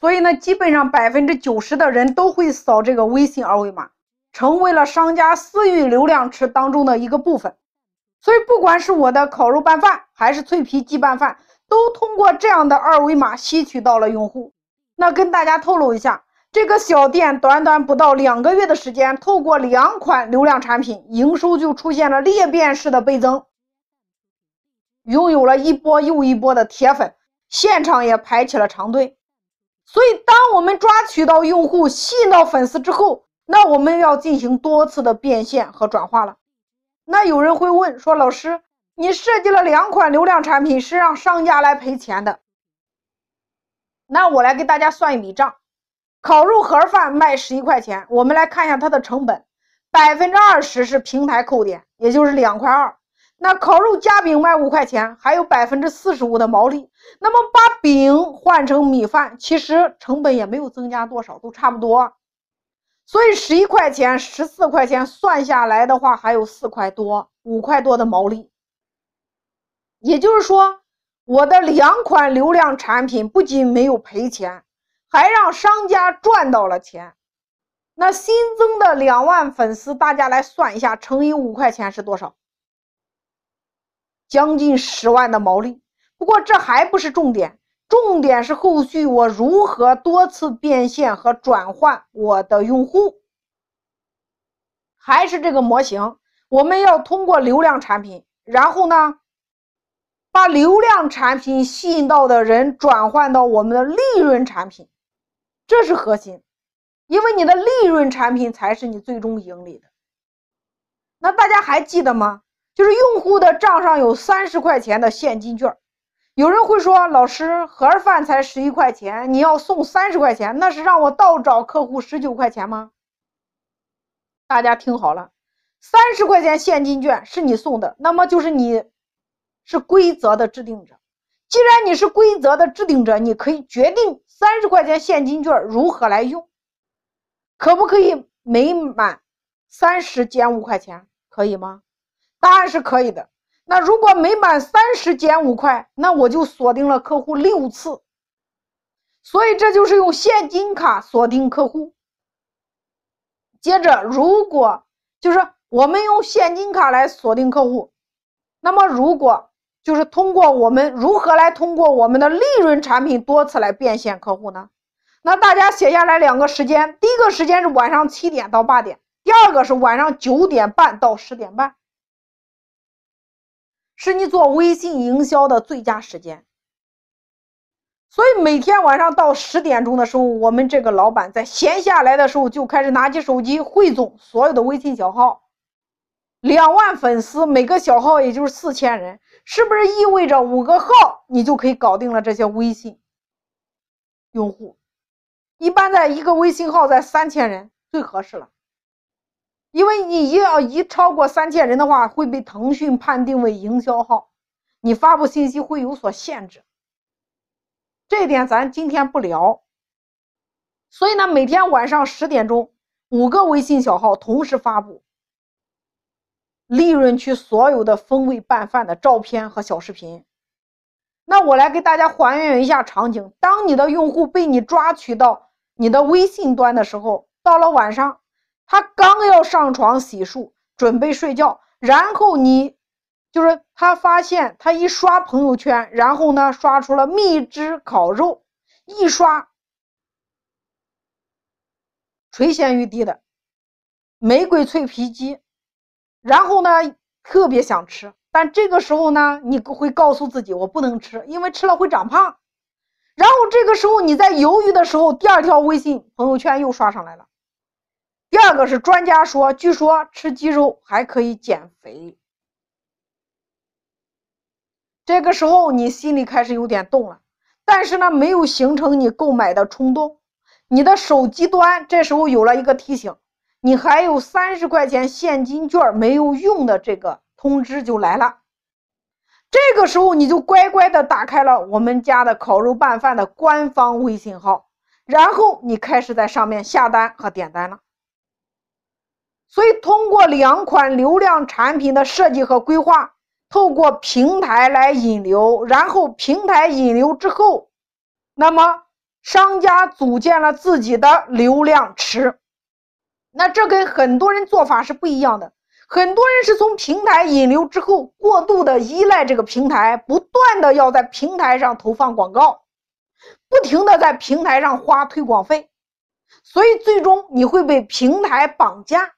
所以呢，基本上百分之九十的人都会扫这个微信二维码，成为了商家私域流量池当中的一个部分。所以，不管是我的烤肉拌饭，还是脆皮鸡拌饭，都通过这样的二维码吸取到了用户。那跟大家透露一下，这个小店短短不到两个月的时间，透过两款流量产品，营收就出现了裂变式的倍增，拥有了一波又一波的铁粉，现场也排起了长队。所以，当我们抓取到用户、吸引到粉丝之后，那我们要进行多次的变现和转化了。那有人会问说：“老师，你设计了两款流量产品，是让商家来赔钱的。”那我来给大家算一笔账：烤肉盒饭卖十一块钱，我们来看一下它的成本，百分之二十是平台扣点，也就是两块二。那烤肉夹饼卖五块钱，还有百分之四十五的毛利。那么把饼换成米饭，其实成本也没有增加多少，都差不多。所以十一块钱、十四块钱算下来的话，还有四块多、五块多的毛利。也就是说，我的两款流量产品不仅没有赔钱，还让商家赚到了钱。那新增的两万粉丝，大家来算一下，乘以五块钱是多少？将近十万的毛利，不过这还不是重点，重点是后续我如何多次变现和转换我的用户。还是这个模型，我们要通过流量产品，然后呢，把流量产品吸引到的人转换到我们的利润产品，这是核心，因为你的利润产品才是你最终盈利的。那大家还记得吗？就是用户的账上有三十块钱的现金券，有人会说：“老师，盒饭才十一块钱，你要送三十块钱，那是让我倒找客户十九块钱吗？”大家听好了，三十块钱现金券是你送的，那么就是你是规则的制定者。既然你是规则的制定者，你可以决定三十块钱现金券如何来用，可不可以每满三十减五块钱，可以吗？答案是可以的。那如果每满三十减五块，那我就锁定了客户六次。所以这就是用现金卡锁定客户。接着，如果就是我们用现金卡来锁定客户，那么如果就是通过我们如何来通过我们的利润产品多次来变现客户呢？那大家写下来两个时间，第一个时间是晚上七点到八点，第二个是晚上九点半到十点半。是你做微信营销的最佳时间，所以每天晚上到十点钟的时候，我们这个老板在闲下来的时候就开始拿起手机汇总所有的微信小号，两万粉丝，每个小号也就是四千人，是不是意味着五个号你就可以搞定了这些微信用户？一般在一个微信号在三千人最合适了。因为你一要一超过三千人的话，会被腾讯判定为营销号，你发布信息会有所限制。这点咱今天不聊。所以呢，每天晚上十点钟，五个微信小号同时发布利润区所有的风味拌饭的照片和小视频。那我来给大家还原一下场景：当你的用户被你抓取到你的微信端的时候，到了晚上。他刚要上床洗漱，准备睡觉，然后你就是他发现他一刷朋友圈，然后呢刷出了蜜汁烤肉，一刷垂涎欲滴的玫瑰脆皮鸡，然后呢特别想吃，但这个时候呢你会告诉自己我不能吃，因为吃了会长胖。然后这个时候你在犹豫的时候，第二条微信朋友圈又刷上来了。第二个是专家说，据说吃鸡肉还可以减肥。这个时候你心里开始有点动了，但是呢，没有形成你购买的冲动。你的手机端这时候有了一个提醒，你还有三十块钱现金券没有用的这个通知就来了。这个时候你就乖乖的打开了我们家的烤肉拌饭的官方微信号，然后你开始在上面下单和点单了。所以，通过两款流量产品的设计和规划，透过平台来引流，然后平台引流之后，那么商家组建了自己的流量池。那这跟很多人做法是不一样的。很多人是从平台引流之后，过度的依赖这个平台，不断的要在平台上投放广告，不停的在平台上花推广费，所以最终你会被平台绑架。